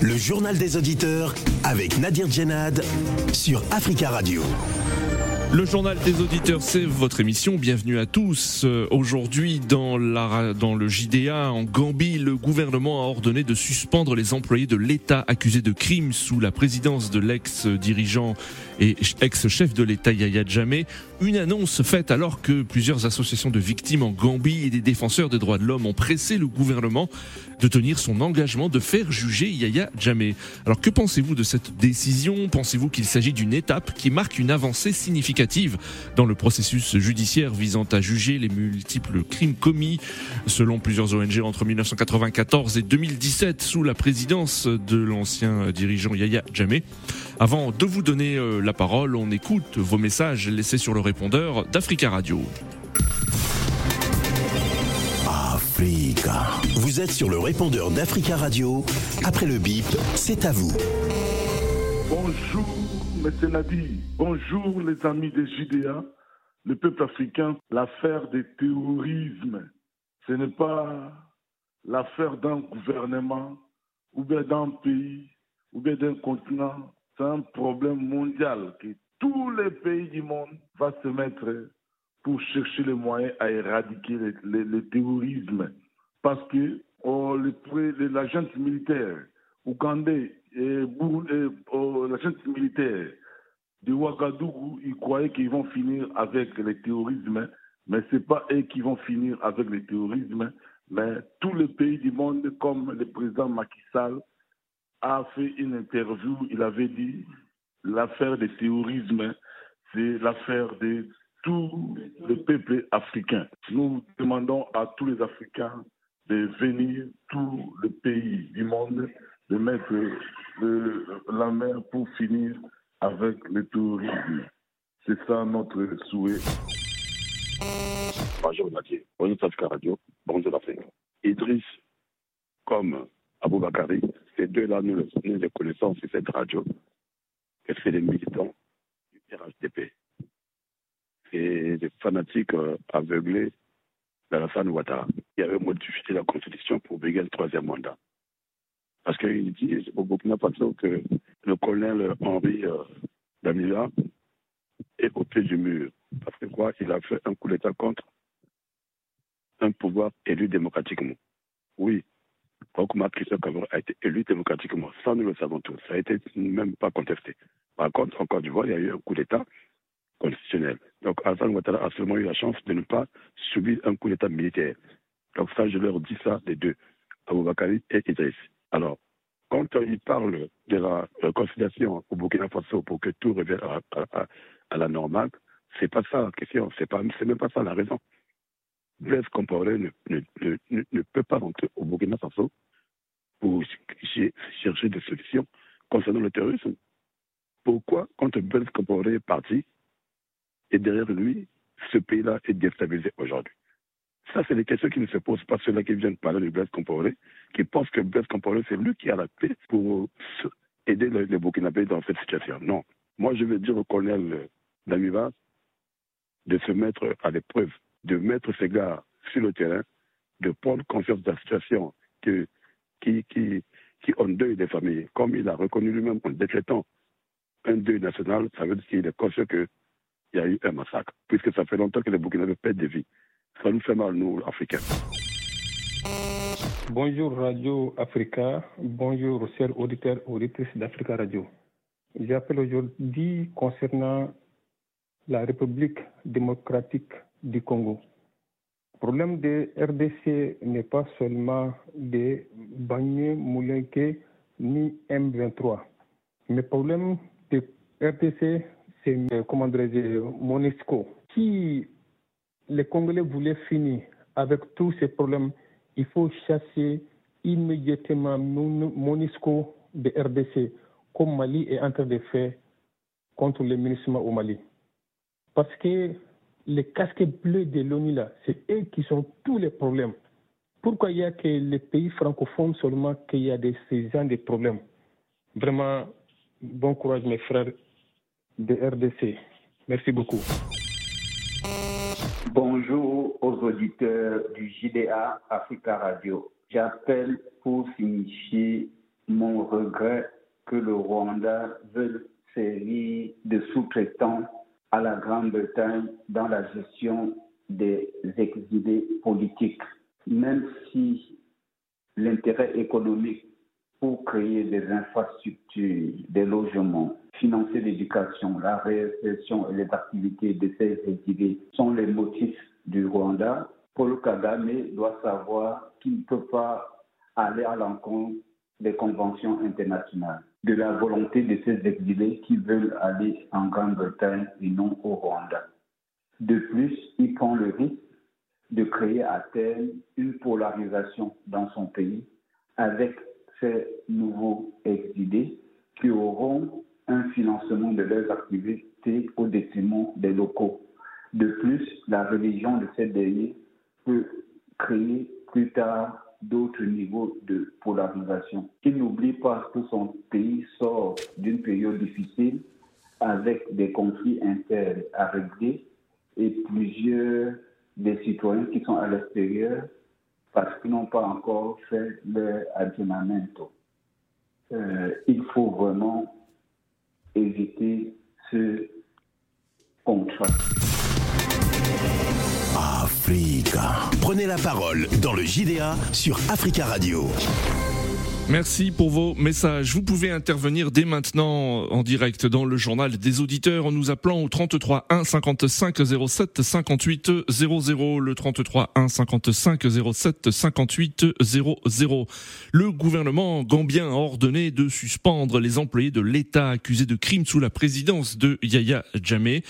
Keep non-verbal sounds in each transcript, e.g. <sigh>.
Le journal des auditeurs avec Nadir Djenad sur Africa Radio. Le journal des auditeurs, c'est votre émission. Bienvenue à tous. Euh, Aujourd'hui, dans le JDA en Gambie, le gouvernement a ordonné de suspendre les employés de l'État accusés de crimes sous la présidence de l'ex-dirigeant et ex-chef de l'État Yahya Jammeh. Une annonce faite alors que plusieurs associations de victimes en Gambie et des défenseurs des droits de l'homme ont pressé le gouvernement de tenir son engagement de faire juger Yahya Jammeh. Alors que pensez-vous de cette décision? Pensez-vous qu'il s'agit d'une étape qui marque une avancée significative dans le processus judiciaire visant à juger les multiples crimes commis? Selon plusieurs ONG entre 1994 et 2017 sous la présidence de l'ancien dirigeant Yahya Jammeh Avant de vous donner euh, la parole, on écoute vos messages laissés sur le répondeur d'Africa Radio. Africa. Vous êtes sur le répondeur d'Africa Radio. Après le bip, c'est à vous. Bonjour, M. Nadi. Bonjour, les amis des JDA. Le peuple africain, l'affaire du terrorisme, ce n'est pas l'affaire d'un gouvernement ou bien d'un pays ou bien d'un continent. C'est un problème mondial que tous les pays du monde vont se mettre pour chercher les moyens à éradiquer le, terrorisme. Parce que oh, l'agent militaire ougandais et, et oh, l'agent militaire de Ouagadougou, ils croyaient qu'ils vont finir avec le terrorisme, mais ce n'est pas eux qui vont finir avec le terrorisme, mais tous les pays du monde, comme le président Macky Sall a fait une interview, il avait dit l'affaire du terrorisme, c'est l'affaire de tout le peuple africain. Nous demandons à tous les Africains de venir, tous les pays du monde, de mettre le- la main pour finir avec le terrorisme. C'est ça notre souhait. Bonjour Mathieu, bonjour Africa Radio, bonjour l'Afrique. Idriss comme Abou Bakari, ces deux-là, nous, le- nous les connaissons sur cette radio. Et c'est des militants du RHDP. Et des fanatiques euh, aveuglés d'Alassane Ouattara, qui avaient modifié la constitution pour bégayer le troisième mandat. Parce qu'ils disent au Burkina Faso que le colonel Henri euh, Damila est au pied du mur. Parce que quoi Il a fait un coup d'État contre un pouvoir élu démocratiquement. Oui, Okuma Christophe Cavoro a été élu démocratiquement. Ça, nous le savons tous. Ça n'a été même pas contesté. Par contre, en Côte d'Ivoire, il y a eu un coup d'État constitutionnel. Donc, Hassan Ouattara a seulement eu la chance de ne pas subir un coup d'État militaire. Donc, ça, je leur dis ça, les deux, Aboubakari et Idriss. Alors, quand ils parlent de la euh, conciliation au Burkina Faso pour que tout revienne à- à la normale, c'est pas ça la question, c'est pas, c'est même pas ça la raison. Blaise Compaoré ne, peut pas rentrer au Burkina Faso pour ch- chercher des solutions concernant le terrorisme. Pourquoi, quand Blaise Compaoré est parti, et derrière lui, ce pays-là est déstabilisé aujourd'hui? Ça, c'est des questions qui ne se posent pas ceux-là qui viennent parler de Blaise Compaoré, qui pensent que Blaise Compaoré, c'est lui qui a la paix pour aider les, les Burkinabés dans cette situation. Non. Moi, je veux dire au colonel Damiba de se mettre à l'épreuve, de mettre ses gars sur le terrain, de prendre conscience de la situation que, qui, qui, qui endeuille des familles. Comme il a reconnu lui-même en décrétant un deuil national, ça veut dire qu'il est conscient qu'il y a eu un massacre, puisque ça fait longtemps que les Burkinabés perdent des vies. Ça nous fait mal, nous, Africains. Bonjour Radio Africa, bonjour chers auditeurs auditrices d'Africa Radio. J'appelle aujourd'hui concernant la République démocratique du Congo. Le problème de RDC n'est pas seulement de Bagné, Moulenke ni M23. Mais le problème de RDC, c'est, euh, comment dirais-je, Monisco. Si les Congolais voulaient finir avec tous ces problèmes, il faut chasser immédiatement Mon- Monisco de RDC, comme Mali est en train de faire contre le ministre au Mali. Parce que les casques bleus de l'ONU, là, c'est eux qui sont tous les problèmes. Pourquoi il y a que les pays francophones seulement qu'il y a de ces de problèmes? Vraiment, bon courage mes frères de RDC. Merci beaucoup. Bonjour aux auditeurs du JDA Africa Radio. J'appelle pour signifier mon regret que le Rwanda veuille servir de sous-traitant à la Grande-Bretagne dans la gestion des exilés politiques, même si l'intérêt économique pour créer des infrastructures, des logements, financer l'éducation, la réinsertion et les activités de ces exilés sont les motifs du Rwanda. Paul Kagame doit savoir qu'il ne peut pas aller à l'encontre des conventions internationales, de la volonté de ces exilés qui veulent aller en Grande-Bretagne et non au Rwanda. De plus, il prend le risque de créer à terme une polarisation dans son pays avec ces nouveaux exilés qui auront un financement de leurs activités au détriment des locaux. De plus, la religion de ces derniers peut créer plus tard d'autres niveaux de polarisation. Il n'oublie pas que son pays sort d'une période difficile avec des conflits internes à régler et plusieurs des citoyens qui sont à l'extérieur parce qu'ils n'ont pas encore fait leur aggiornamento. Euh, il faut vraiment éviter ce contrat. Africa. Prenez la parole dans le JDA sur Africa Radio. Merci pour vos messages. Vous pouvez intervenir dès maintenant en direct dans le journal des auditeurs en nous appelant au 33 1 55 07 58 00. Le 33 1 55 07 58 00. Le gouvernement gambien a ordonné de suspendre les employés de l'État accusés de crimes sous la présidence de Yaya Jammeh.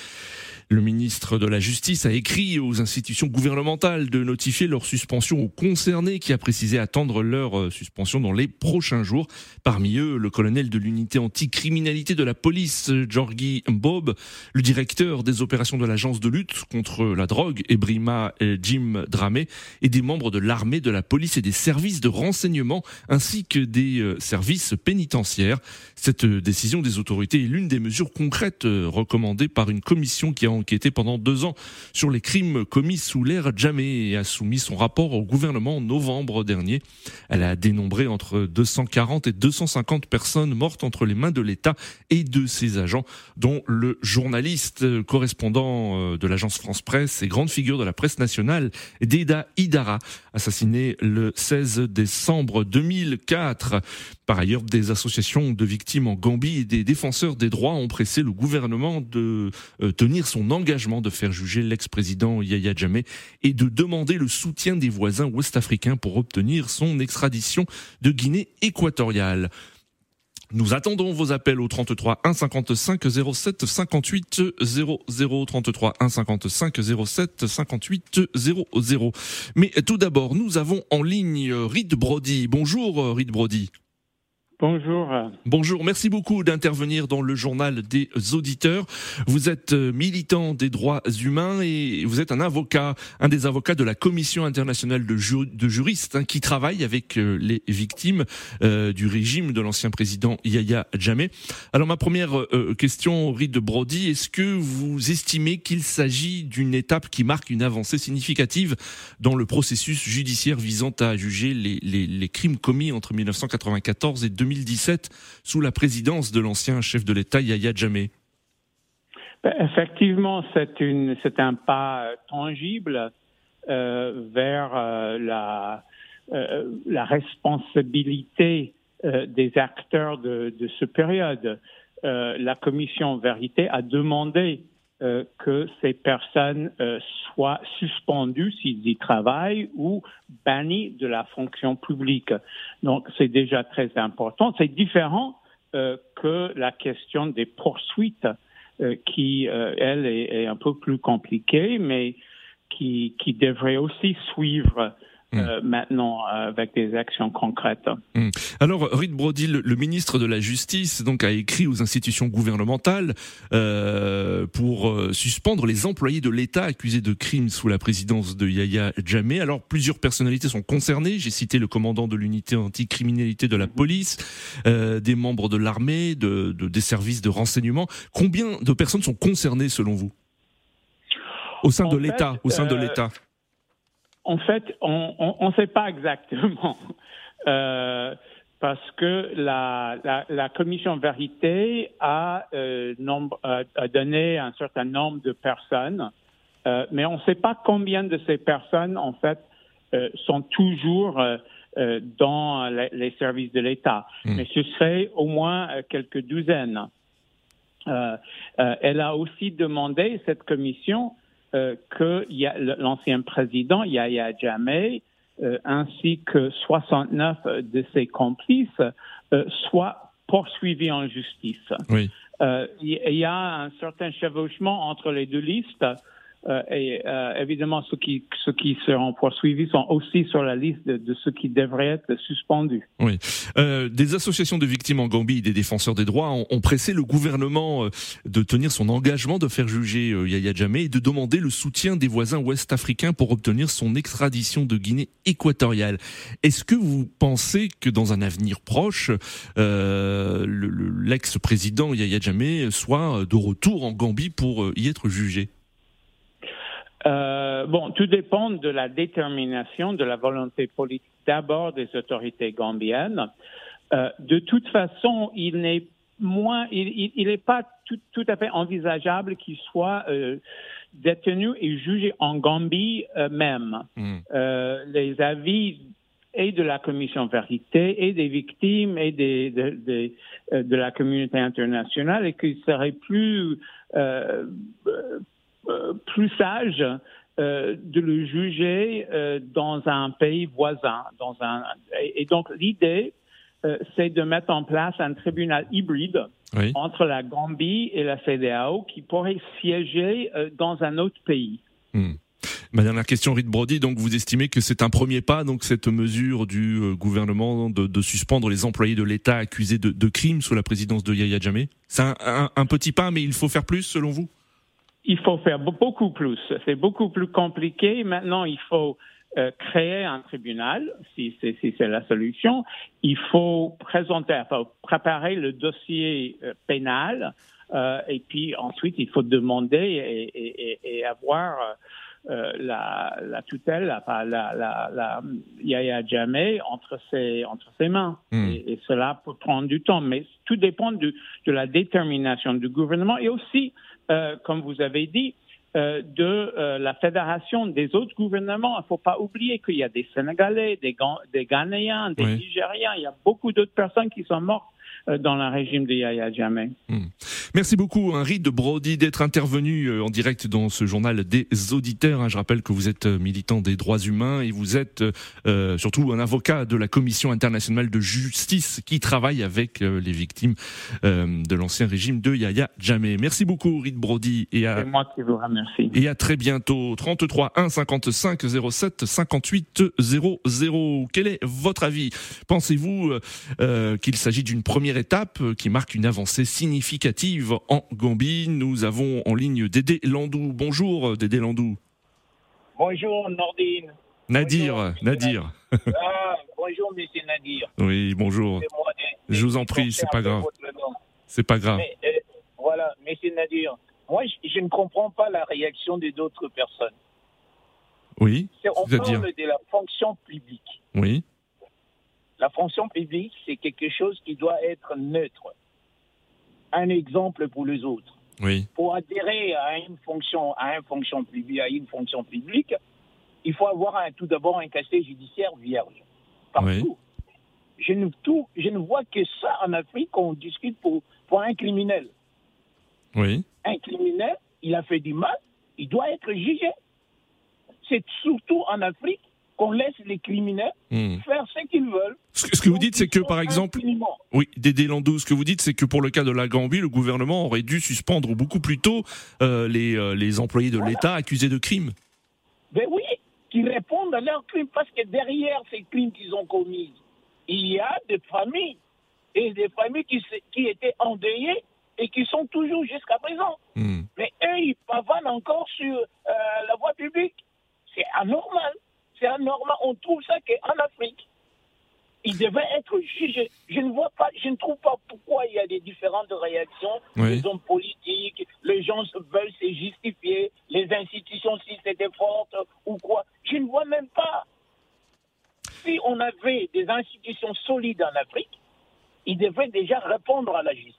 Le ministre de la Justice a écrit aux institutions gouvernementales de notifier leur suspension aux concernés qui a précisé attendre leur euh, suspension dans les prochains jours. Parmi eux, le colonel de l'unité anticriminalité de la police, Georgi Bob, le directeur des opérations de l'agence de lutte contre la drogue, Ebrima Jim Dramé, et des membres de l'armée, de la police et des services de renseignement, ainsi que des euh, services pénitentiaires. Cette euh, décision des autorités est l'une des mesures concrètes recommandées par une commission qui a enquêté pendant deux ans sur les crimes commis sous l'ère Jamais et a soumis son rapport au gouvernement en novembre dernier. Elle a dénombré entre 240 et 250 personnes mortes entre les mains de l'État et de ses agents, dont le journaliste correspondant euh, de l'agence France Presse et grande figure de la presse nationale, Deda Idara, assassiné le 16 décembre 2004. Par ailleurs, des associations de victimes en Gambie et des défenseurs des droits ont pressé le gouvernement de euh, tenir son engagement de faire juger l'ex-président Yahya Jammeh et de demander le soutien des voisins ouest-africains pour obtenir son extradition de Guinée équatoriale. Nous attendons vos appels au 33 1 55 07 58 00 33 1 55 07 58 00. Mais tout d'abord, nous avons en ligne Reed Brody. Bonjour Reed Brody. Bonjour. Bonjour, merci beaucoup d'intervenir dans le journal des auditeurs. Vous êtes euh, militant des droits humains et vous êtes un avocat, un des avocats de la Commission internationale de, juristes hein, qui travaille avec euh, les victimes euh, du régime de l'ancien président Yahya Jammeh. Alors ma première question, Reed Brody, est-ce que vous estimez qu'il s'agit d'une étape qui marque une avancée significative dans le processus judiciaire visant à juger les, les, les crimes commis entre 1994 et 2000 2017 sous la présidence de l'ancien chef de l'État Yahya Jammeh ben, Effectivement, c'est un pas tangible euh, vers euh, la, euh, la responsabilité des acteurs de, de ce période. la commission Vérité a demandé euh, que ces personnes euh, soient suspendues s'ils y travaillent ou bannies de la fonction publique. Donc c'est déjà très important. C'est différent euh, que la question des poursuites qui, elle, est, est, un peu plus compliquée, mais qui, qui devrait aussi suivre Hmm. Euh, maintenant avec des actions concrètes. Hmm. Alors, Reed Brody, le, ministre de la Justice, donc a écrit aux institutions gouvernementales euh, pour euh, suspendre les employés de l'État accusés de crimes sous la présidence de Yahya Jammeh. Alors, plusieurs personnalités sont concernées. J'ai cité le commandant de l'unité anticriminalité de la police, euh, des membres de l'armée, de, de, des services de renseignement. Combien de personnes sont concernées selon vous? Au sein de l'État, au sein de l'État en fait, on ne sait pas exactement. <laughs> Euh, parce que la, la, commission vérité a, nombre, a, donné un certain nombre de personnes, mais on ne sait pas combien de ces personnes, en fait, sont toujours dans les, services de l'État. Hmm. Mais ce serait au moins quelques douzaines. elle a aussi demandé, cette commission, que l'ancien président, Yahya Jammeh, euh, ainsi que 69 de ses complices euh, soient poursuivis en justice. Oui. Euh, il y a un certain chevauchement entre les deux listes. Euh, et euh, évidemment, ceux qui, seront poursuivis sont aussi sur la liste de, ceux qui devraient être suspendus. Oui. Euh, des associations de victimes en Gambie et des défenseurs des droits ont, pressé le gouvernement de tenir son engagement de faire juger Yahya Jammeh et de demander le soutien des voisins ouest-africains pour obtenir son extradition de Guinée équatoriale. Est-ce que vous pensez que dans un avenir proche, l'ex-président Yahya Jammeh soit de retour en Gambie pour y être jugé? Euh, bon, tout dépend de la détermination, de la volonté politique d'abord des autorités gambiennes. Euh, de toute façon, il n'est moins, il n'est pas tout, tout, à fait envisageable qu'il soit euh, détenu et jugé en Gambie même. Hmm. Euh, les avis et de la commission vérité et des victimes et des, de, de, euh, de la communauté internationale et qu'il serait plus euh, euh, plus sage euh, de le juger euh, dans un pays voisin. Dans un, et, donc l'idée, c'est de mettre en place un tribunal hybride entre la Gambie et la CDAO qui pourrait siéger dans un autre pays. Hmm. Ma dernière question, Rite Brody, donc vous estimez que c'est un premier pas, donc cette mesure du gouvernement de, suspendre les employés de l'État accusés de, crimes sous la présidence de Yahya Jammeh? C'est un, petit pas, mais il faut faire plus selon vous? Il faut faire beaucoup plus. C'est beaucoup plus compliqué. Maintenant, il faut euh, créer un tribunal, si c'est si la solution. Il faut présenter, faut préparer le dossier euh, pénal. Euh, et puis ensuite, il faut demander et, et, et avoir la, la, tutelle, la, la, la, la Yaya Jameh entre ses, entre ses mains. Hmm. Et, cela peut prendre du temps. Mais tout dépend de la détermination du gouvernement et aussi euh, comme vous avez dit, euh, de euh, la fédération des autres gouvernements. Il ne faut pas oublier qu'il y a des Sénégalais, des, des Ghanéens, des Nigériens, il y a beaucoup d'autres personnes qui sont mortes dans le régime de Yahya Jammeh. Hmm. Merci beaucoup, Henri de Brody, d'être intervenu euh, en direct dans ce journal des auditeurs. Hein. Je rappelle que vous êtes euh, militant des droits humains et vous êtes surtout un avocat de la Commission internationale de justice qui travaille avec les victimes de l'ancien régime de Yahya Jammeh. Merci beaucoup, Henri de Brody. Et à, moi qui vous remercie. Et à très bientôt. 33 1 55 07 58 00. Quel est votre avis? Pensez-vous qu'il s'agit d'une première étape euh, qui marque une avancée significative en Gambie. Nous avons en ligne Dédé Landou. Bonjour Dédé Landou. Bonjour Nordine. Nadir, Nadir. Ah, bonjour Monsieur Nadir. <laughs> Oui, bonjour. Je vous en prie, c'est pas grave. C'est pas grave. Euh, voilà, Monsieur Nadir. Moi, je, ne comprends pas la réaction des autres personnes. Oui. On parle de la fonction publique. Oui. La fonction publique, c'est quelque chose qui doit être neutre. Un exemple pour les autres. Oui. Pour adhérer à une fonction, à une fonction publique, à une fonction publique, il faut avoir tout d'abord un casier judiciaire vierge. Partout. Je, ne, tout, je ne vois que ça en Afrique qu'on discute pour, pour un criminel. Oui. Un criminel, il a fait du mal, il doit être jugé. C'est surtout en Afrique qu'on laisse les criminels hmm. faire ce qu'ils veulent. Ce que, vous dites, c'est que par exemple, oui, Dédé Landou, ce que vous dites, c'est que pour le cas de la Gambie, le gouvernement aurait dû suspendre beaucoup plus tôt euh, les, euh, les employés de l'État accusés de crimes. Ben oui, qui répondent à leurs crimes, parce que derrière ces crimes qu'ils ont commis, il y a des familles, et des familles qui, qui étaient endeuillées et qui sont toujours jusqu'à présent. Hmm. Mais eux, ils pavanent encore sur euh, la voie publique. C'est anormal c'est anormal. On trouve ça qu'en Afrique, il devait être jugé. Je ne vois pas, je ne trouve pas pourquoi il y a des différentes réactions. Les hommes politiques, les gens veulent se justifier, les institutions si c'était forte ou quoi. Je ne vois même pas. Si on avait des institutions solides en Afrique, ils devaient déjà répondre à la justice.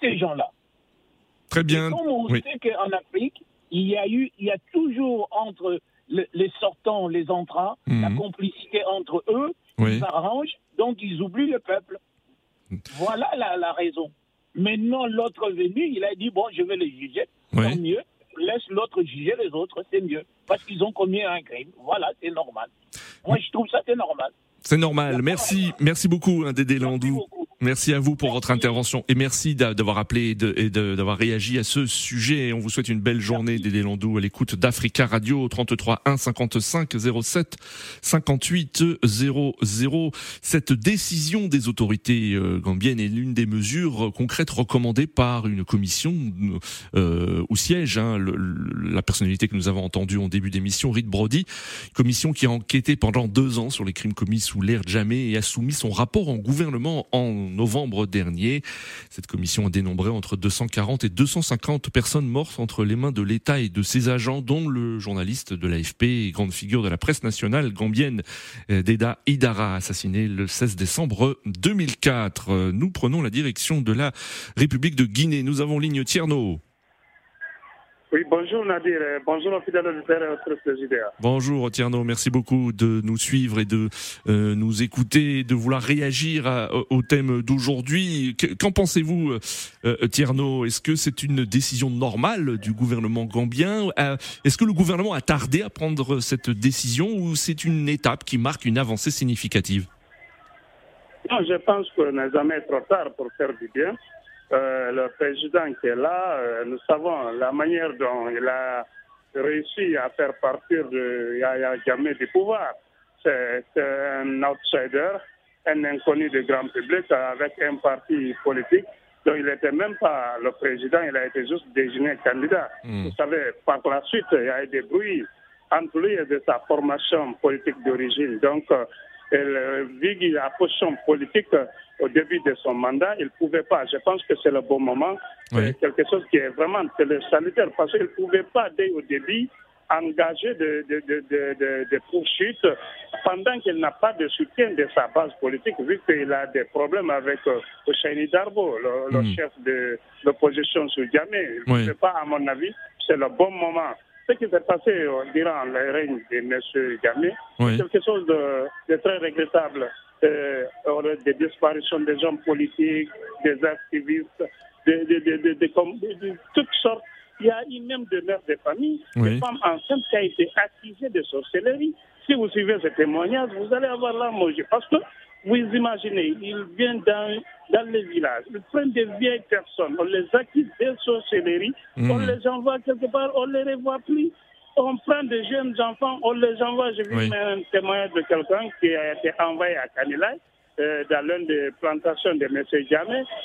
Ces gens-là. Très bien. Et comme on Oui. sait qu'en Afrique, il y a eu, il y a toujours entre le- les sortants, les entrants, la Mhm. complicité entre eux, Oui. ils s'arrangent, donc ils oublient le peuple. Voilà la, la raison. Maintenant, l'autre venu, il a dit, bon, je vais les juger, Oui. tant mieux, laisse l'autre juger les autres, c'est mieux, parce qu'ils ont commis un crime. Voilà, c'est normal. Moi, je trouve ça, c'est normal. C'est normal. Merci, merci beaucoup, hein, Dédé Landou. beaucoup. Merci à vous pour votre intervention et merci d'a- d'avoir appelé et de- de- d'avoir réagi à ce sujet. Et on vous souhaite une belle journée, Dédé Landou, à l'écoute d'Africa Radio 33 1 55 07 58 00. Cette décision des autorités euh, gambiennes est l'une des mesures concrètes recommandées par une commission euh, où siège hein, le- la personnalité que nous avons entendue en début d'émission, Reed Brody, commission qui a enquêté pendant deux ans sur les crimes commis sous l'ère Jamais et a soumis son rapport en gouvernement en novembre dernier. Cette commission a dénombré entre 240 et 250 personnes mortes entre les mains de l'État et de ses agents, dont le journaliste de l'AFP et grande figure de la presse nationale gambienne, euh, Deda Idara, assassiné le 16 décembre 2004. Euh, Nous prenons la direction de la République de Guinée. Nous avons ligne Tierno. Oui, bonjour Nadir, et bonjour aux fidèles auditeurs et. Bonjour Tierno, merci beaucoup de nous suivre et de euh, nous écouter, de vouloir réagir à- au thème d'aujourd'hui. Que- Qu'en pensez-vous, euh, euh, Tierno Est-ce que c'est une décision normale du gouvernement gambien? Euh, Est-ce que le gouvernement a tardé à prendre cette décision ou c'est une étape qui marque une avancée significative? Non, je pense qu'on n'est jamais trop tard pour faire du bien. Euh, le président qui est là, euh, nous savons la manière dont il a réussi à faire partir de Yaya Jammeh du pouvoir. C'est c'est un outsider, un inconnu du grand public avec un parti politique. Donc il n'était même pas le président, il a été juste désigné candidat. Hmm. Vous savez, par la suite, il y a eu des bruits entre lui et de sa formation politique d'origine. Donc, euh, elle, euh, vu qu'il a position politique euh, au début de son mandat, il ne pouvait pas. Je pense que c'est le bon moment. Oui. Quelque chose qui est vraiment salutaire parce qu'il ne pouvait pas, dès au début, engager des de, de, de, de- de poursuites pendant qu'il n'a pas de soutien de sa base politique, vu qu'il a des problèmes avec euh, Hosseini Darbo, le, le Mm. chef de l'opposition sur Djamé. Il ne Oui. pouvait pas, à mon avis, c'est le bon moment. Ce qui s'est passé durant le règne de M. Oui. c'est quelque chose de, de très regrettable. Euh, des disparitions des hommes politiques, des activistes, de, toutes sortes. Il y a eu même des mères de famille, Oui. des femmes enceintes qui ont été accusées de sorcellerie. Si vous suivez ce témoignage, vous allez avoir larmes aux yeux. Parce que vous imaginez, ils viennent dans, dans les villages, ils prennent des vieilles personnes, on les accuse de sorcellerie, Mm. on les envoie quelque part, on ne les revoit plus. On prend des jeunes enfants, on les envoie. J'ai vu Oui. un témoignage de quelqu'un qui a été envoyé à Kanilai, euh, dans l'une des plantations de M.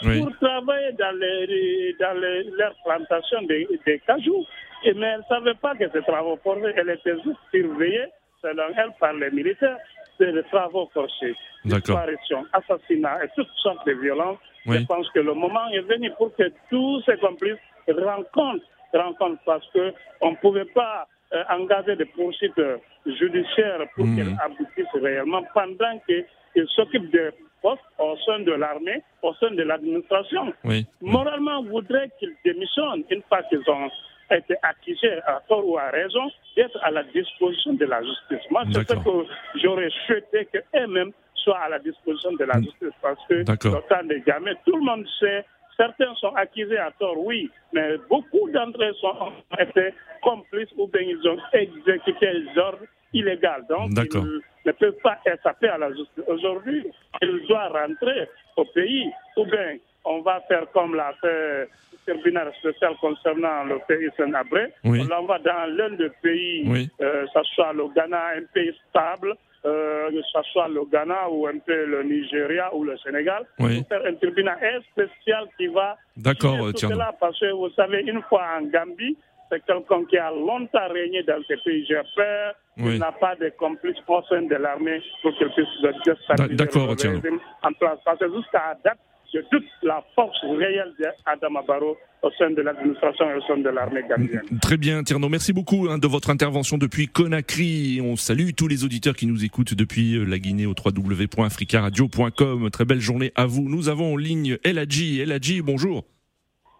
Oui. pour travailler dans, les, dans les, leurs plantations de, de cajou. Et, mais elle ne savait pas que ces travaux forcés, elle était juste surveillée, selon elle, par les militaires, c'est des travaux forcés. Disparition, assassinat et toutes sortes de violences. Oui. Je pense que le moment est venu pour que tous ces complices rencontrent, rencontrent parce qu'on ne pouvait pas euh, engager des poursuites euh, judiciaires pour Mhm. qu'elles aboutissent réellement pendant qu'ils s'occupent de postes au sein de l'armée, au sein de l'administration. Oui. Moralement, on voudrait qu'ils démissionnent une fois qu'ils ont été accusés à tort ou à raison d'être à la disposition de la justice. Moi, c'est ce que j'aurais souhaité qu'eux-mêmes soient à la disposition de la justice parce que temps n'est jamais. Tout le monde sait, certains sont accusés à tort, oui, mais beaucoup d'entre eux sont, ont été complices ou bien ils ont exécuté les ordres illégaux. Donc, ils ne peuvent pas échapper à la justice. Aujourd'hui, ils doivent rentrer au pays ou bien on va faire comme l'a fait le tribunal spécial concernant le pays Sénabré. Oui. On l'envoie dans l'un des pays, Oui. euh, que ce soit le Ghana, un pays stable, euh, que ce soit le Ghana ou un peu le Nigeria ou le Sénégal, Oui. pour faire un tribunal spécial qui va D'accord, Tierno. cela parce que vous savez, une fois en Gambie, c'est quelqu'un qui a longtemps régné dans ce pays. J'ai peur Oui. qu'il n'a pas de complices au sein de l'armée pour qu'il puisse déstabiliser d'accord, le régime en place. Parce que jusqu'à date, je doute la force réelle d'Adama Barrow au sein de l'administration et au sein de l'armée gambienne. Très bien, Tierno. Merci beaucoup hein, de votre intervention depuis Conakry. On salue tous les auditeurs qui nous écoutent depuis euh, la Guinée au www.africaradio.com. Très belle journée à vous. Nous avons en ligne Eladji. Eladji, bonjour.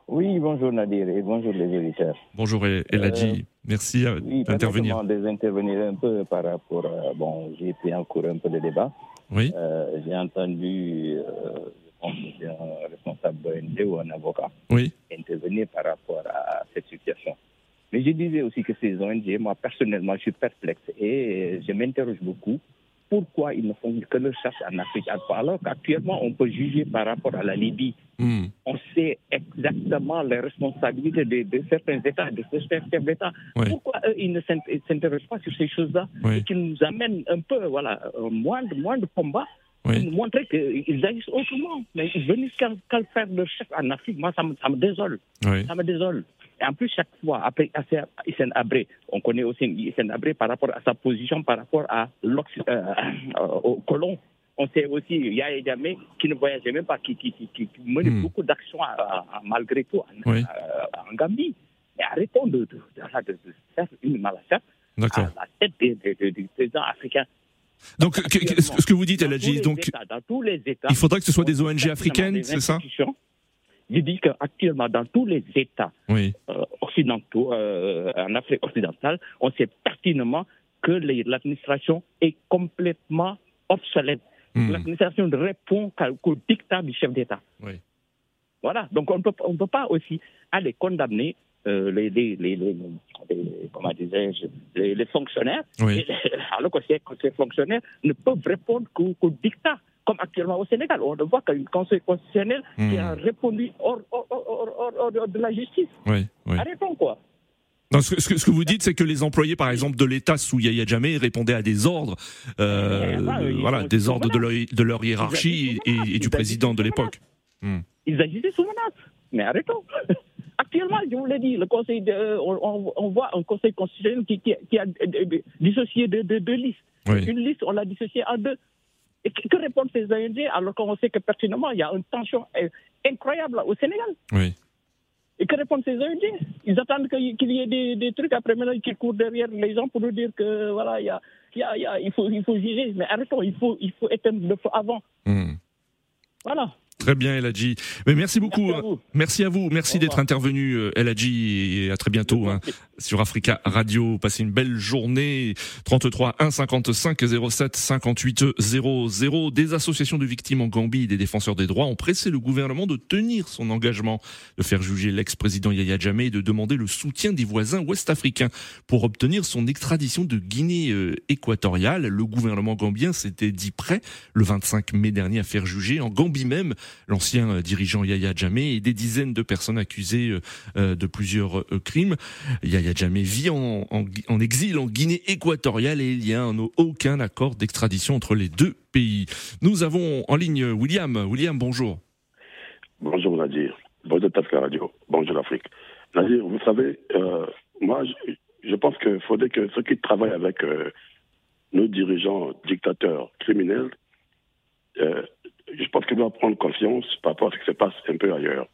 Oui, bonjour Nadir et bonjour les auditeurs. Bonjour Eladji. Euh, Merci d'intervenir. Oui, d'intervenir un peu par rapport à... Bon, j'ai pris en cours un peu le débat. Oui. Euh, j'ai entendu... Euh, un responsable d'ONG ou un avocat oui. intervenir par rapport à cette situation. Mais je disais aussi que ces ONG, moi personnellement, je suis perplexe et je m'interroge beaucoup pourquoi ils ne font que le chasse en Afrique? Alors qu'actuellement on peut juger par rapport à la Libye. Hmm. On sait exactement les responsabilités de, certains États, de certains chefs d'État. Pourquoi eux, ils ne s'intéressent pas sur ces choses-là? Et qu'ils nous amènent un peu, voilà, moins de, moins de combats oui. montrer qu'ils agissent autrement. Mais ils venus qu'à le faire de chef en Afrique, moi, ça me, ça me désole. Ça me désole. Et en plus, chaque fois, après Hissène Abré, on connaît aussi Hissène Abré par rapport à sa position, par rapport à euh, aux colons. On sait aussi Yaya Djamé qui ne voyageait même pas, qui, qui, qui, menait Hmm. beaucoup d'actions malgré tout en, Oui. en Gambie. Mais arrêtons de, de, de, de faire une malachate à la tête des, des, des- des présidents africains. Donc, que- que- ce que vous dites, Eladji, donc, États, dans tous les États, il faudrait que ce soit des on ONG africaines, c'est ça. Je dis qu'actuellement, dans tous les États Oui. euh, occidentaux, euh, en Afrique occidentale, on sait pertinemment que l'administration est complètement obsolète. Hmm. L'administration ne répond qu'au dictat du chef d'État. Oui. Voilà. Donc on ne peut pas aussi aller condamner euh, les, les, les, comment disais-je, les, fonctionnaires, Oui. Et- alors que ces, ces fonctionnaires ne peuvent répondre qu'au qu'au dictat. Comme actuellement au Sénégal, on voit qu'il y a un conseil constitutionnel qui Hmm. a répondu hors, hors- hors- hors- de la justice. Oui. oui. Arrêtons quoi. Non, ce, que, ce que- ce que vous dites, c'est que les employés, par exemple, de l'État sous Yahya Jammeh répondaient à des ordres, euh, Eh, voilà, ils voilà, des ordres de leur, de leur hiérarchie et, du président de l'époque. Hmm. Ils agissaient sous menace. Mais arrêtons. <laughs> Actuellement, je vous l'ai dit, le conseil de- on, voit un conseil constitutionnel qui, qui- qui a euh, euh, dissocié deux de, deux listes. Oui. Une liste, on l'a dissociée en deux. Et que, que répondent ces ONG alors qu'on sait que pertinemment, il y a une tension euh, incroyable au Sénégal? Oui. Et que répondent ces ONG Ils attendent qu'il y- ait des, des trucs après maintenant qu'ils courent derrière les gens pour nous dire que voilà, il, y a, il, y a- il y a- il faut, il faut juger. Mais arrêtons, il faut, il faut éteindre le feu avant. Hmm. Voilà. Très bien, Eladji. Mais merci beaucoup. Merci à vous. Merci à vous. Merci d'être intervenu, euh, Eladji, et à très bientôt hein, sur Africa Radio. Passez une belle journée. 33 1 55 07 58 00. Des associations de victimes en Gambie et des défenseurs des droits ont pressé le gouvernement de tenir son engagement de faire juger l'ex-président Yahya Jammeh et de demander le soutien des voisins ouest-africains pour obtenir son extradition de Guinée euh, équatoriale. Le gouvernement gambien s'était dit prêt le 25 mai dernier à faire juger en Gambie même l'ancien euh, dirigeant Yahya Jammeh et des dizaines de personnes accusées euh, euh, de plusieurs crimes. Yahya Jammeh vit en, exil en Guinée équatoriale et il n'y a un- aucun accord d'extradition entre les deux pays. Nous avons en ligne William. William, bonjour. Bonjour Nadir. Bonjour Tafka Radio. Bonjour l'Afrique. Nadir, vous savez, moi, je, pense qu'il faudrait que ceux qui travaillent avec nos dirigeants dictateurs criminels, je pense qu'ils doivent prendre confiance par rapport à ce qui se passe un peu ailleurs.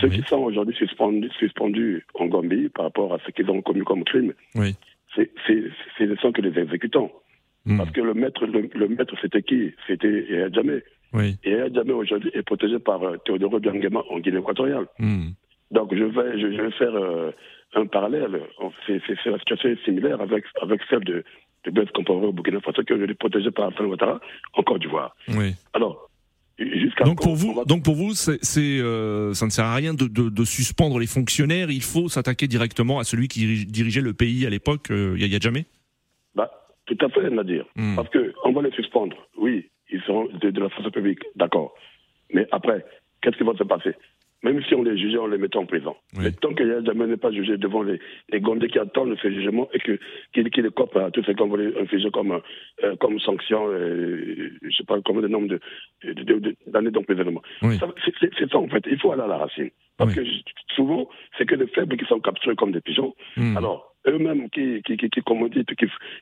Ceux Oui. qui sont aujourd'hui suspendus, suspendus en Gambie par rapport à ce qu'ils ont commis comme crime, Oui. c'est, ce ne sont que les exécutants. Hmm. Parce que le maître, le, le maître c'était qui? C'était Jammeh. Oui. Et Jammeh aujourd'hui est protégé par euh, Biangema en Guinée équatoriale. Hmm. Donc je vais, je, je vais faire euh, un parallèle. C'est la situation est similaire avec, avec celle de, de Blaise Compaoré au Burkina Faso, qui aujourd'hui protégé par Alassane Ouattara en Côte d'Ivoire. Oui. Alors, Donc pour on vous, donc pour vous, c'est, euh, ça ne sert à rien de, de, de suspendre les fonctionnaires. Il faut s'attaquer directement à celui qui dirige- dirigeait le pays à l'époque, euh, Yahya Jammeh. Bah, tout à fait, Nadir. Hmm. Parce qu'on va les suspendre. Oui, ils seront de, de la force publique, d'accord. Mais après, qu'est-ce qui va se passer? Même si on les jugeait, on les mettait en prison. Oui. Mais tant qu'il y a jamais n'est pas jugé devant les, les Gondés qui attendent ce jugement et que, qui, qui les copent à tout ce qu'on les infliger comme, euh, comme sanction, euh, je sais pas combien de nombre de, de- de- de- d'années d'emprisonnement. Oui. C'est, ça, en fait. Il faut aller à la racine. Parce Oui. que souvent, c'est que les faibles qui sont capturés comme des pigeons. Hmm. Alors, eux-mêmes qui, qui, qui, qui,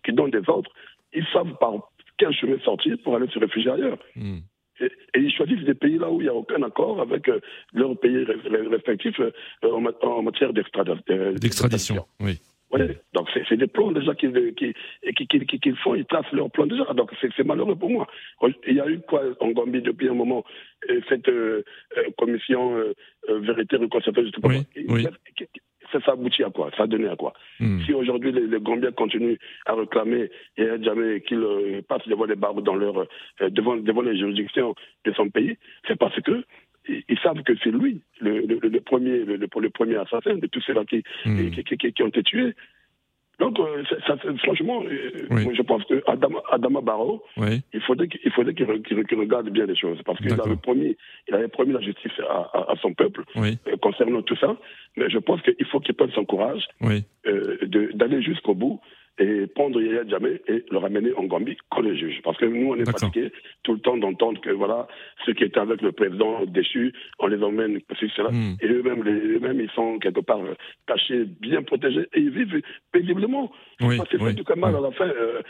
qui donnent des ordres, ils savent par quel chemin sortir pour aller se réfugier ailleurs. Hmm. Et, ils choisissent des pays là où il n'y a aucun accord avec euh, leurs pays respectifs euh, en, matière d'extradition. Oui. Donc c'est des plans déjà qu'ils qui, qui, qui, font, ils tracent leurs plans déjà. Donc c'est malheureux pour moi. Il y a eu quoi en Gambie depuis un moment cette commission vérité réconciliation, je sais oui, ça aboutit à quoi Ça a donné à quoi hmm. Si aujourd'hui les, Gambiens continuent à réclamer et jamais qu'ils euh, passent devant les barreaux dans leur, euh, devant, devant les juridictions de son pays, c'est parce que ils, savent que c'est lui le, le, premier, le, le, premier assassin de tous ceux-là qui, hmm. qui, qui, qui, ont été tués. Donc, euh, ça, franchement, euh, je pense que Adama, Adama Barrow, il faudrait qu'il regarde bien les choses, parce qu'il avait promis, il avait promis la justice à, à, son peuple euh, concernant tout ça. Mais je pense qu'il faut qu'il prenne son courage d'aller jusqu'au bout et prendre Yaya Djamé et le ramener en Gambie comme le juge. Parce que nous, on est fatigués tout le temps d'entendre que voilà, ceux qui étaient avec le président déchu, on les emmène, ceci, cela. Hmm. Et eux-mêmes, les, eux-mêmes, ils sont quelque part cachés, bien protégés et ils vivent paisiblement. Oui, c'est oui, du mal à la fin, euh.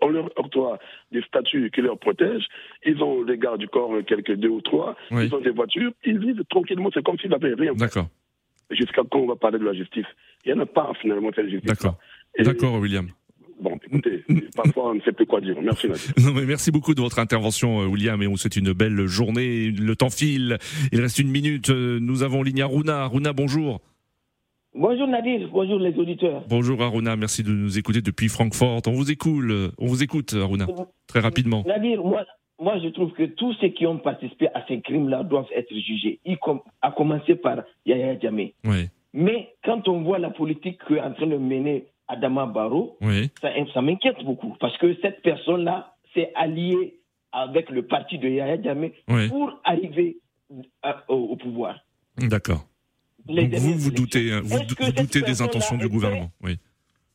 On leur octroie des statuts qui leur protègent. Ils ont les gardes du corps, quelques deux ou trois. Ils ont des voitures. Ils vivent tranquillement. C'est comme s'ils n'avaient rien. D'accord. Jusqu'à quand on va parler de la justice? Il n'y en a pas finalement cette justice. D'accord. D'accord, William. Bon, écoutez, parfois on ne sait plus quoi dire. Merci Nadir. Non, mais merci beaucoup de votre intervention, euh, William, et on vous souhaite une belle journée. Le temps file, il reste une minute. Euh, nous avons ligne Aruna. Aruna, bonjour. Bonjour Nadir, bonjour les auditeurs. Bonjour Aruna, merci de nous écouter depuis Francfort. On vous écoute, on vous écoute Aruna, très rapidement. Nadir, moi, moi je trouve que tous ceux qui ont participé à ces crimes-là doivent être jugés, à commencer par Yahya Djamé. Oui. Mais quand on voit la politique qu'est en train de mener Adama Barrow, ça, m'inquiète beaucoup parce que cette personne-là s'est alliée avec le parti de Yahya Djamé pour arriver au, pouvoir. D'accord. Donc vous, vous doutez, hein, vous, doutez des intentions du gouvernement, oui.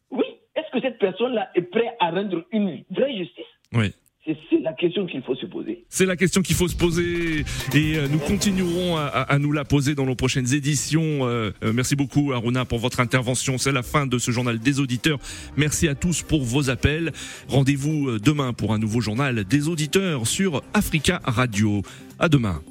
Oui. Est-ce que cette personne-là est prête à rendre une vraie justice? Oui. C'est la question qu'il faut se poser. C'est la question qu'il faut se poser et euh, nous continuerons à, nous la poser dans nos prochaines éditions. Euh, euh, merci beaucoup Aruna pour votre intervention. C'est la fin de ce journal des auditeurs. Merci à tous pour vos appels. Rendez-vous demain pour un nouveau journal des auditeurs sur Africa Radio. À demain.